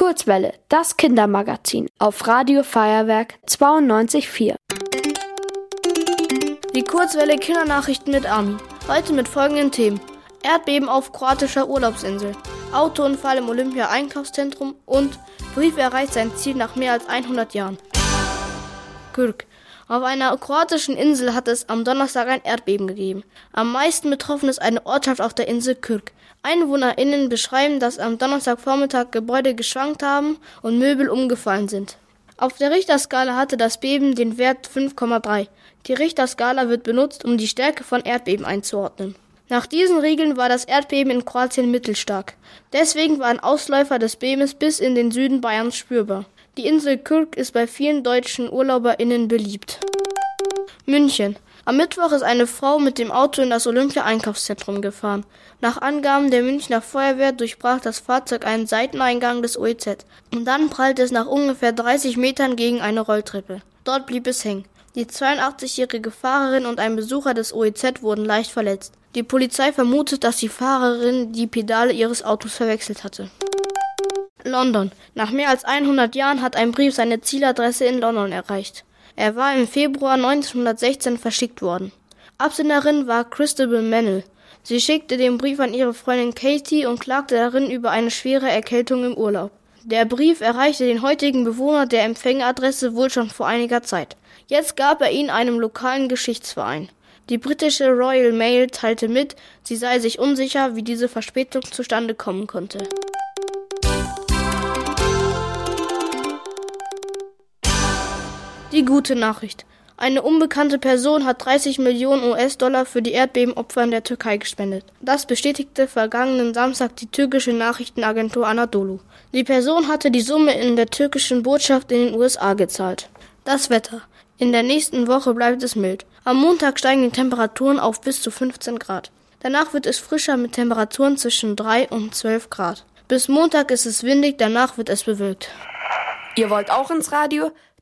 Kurzwelle, das Kindermagazin auf Radio Feuerwerk 92.4. Die Kurzwelle Kindernachrichten mit Armin. Heute mit folgenden Themen. Erdbeben auf kroatischer Urlaubsinsel, Autounfall im Olympia-Einkaufszentrum und Brief erreicht sein Ziel nach mehr als 100 Jahren. Kürk. Auf einer kroatischen Insel hat es am Donnerstag ein Erdbeben gegeben. Am meisten betroffen ist eine Ortschaft auf der Insel Kürk. EinwohnerInnen beschreiben, dass am Donnerstagvormittag Gebäude geschwankt haben und Möbel umgefallen sind. Auf der Richterskala hatte das Beben den Wert 5,3. Die Richterskala wird benutzt, um die Stärke von Erdbeben einzuordnen. Nach diesen Regeln war das Erdbeben in Kroatien mittelstark. Deswegen waren Ausläufer des Bebens bis in den Süden Bayerns spürbar. Die Insel Kürk ist bei vielen deutschen UrlauberInnen beliebt. München. Am Mittwoch ist eine Frau mit dem Auto in das Olympia-Einkaufszentrum gefahren. Nach Angaben der Münchner Feuerwehr durchbrach das Fahrzeug einen Seiteneingang des OEZ. Und dann prallte es nach ungefähr 30 Metern gegen eine Rolltreppe. Dort blieb es hängen. Die 82-jährige Fahrerin und ein Besucher des OEZ wurden leicht verletzt. Die Polizei vermutet, dass die Fahrerin die Pedale ihres Autos verwechselt hatte. London. Nach mehr als 100 Jahren hat ein Brief seine Zieladresse in London erreicht. Er war im Februar 1916 verschickt worden. Absenderin war Christabel Mennel. Sie schickte den Brief an ihre Freundin Katie und klagte darin über eine schwere Erkältung im Urlaub. Der Brief erreichte den heutigen Bewohner der Empfängeradresse wohl schon vor einiger Zeit. Jetzt gab er ihn einem lokalen Geschichtsverein. Die britische Royal Mail teilte mit, sie sei sich unsicher, wie diese Verspätung zustande kommen konnte. Die gute Nachricht. Eine unbekannte Person hat 30 Millionen US-Dollar für die Erdbebenopfer in der Türkei gespendet. Das bestätigte vergangenen Samstag die türkische Nachrichtenagentur Anadolu. Die Person hatte die Summe in der türkischen Botschaft in den USA gezahlt. Das Wetter. In der nächsten Woche bleibt es mild. Am Montag steigen die Temperaturen auf bis zu 15 Grad. Danach wird es frischer mit Temperaturen zwischen 3 und 12 Grad. Bis Montag ist es windig, danach wird es bewölkt. Ihr wollt auch ins Radio?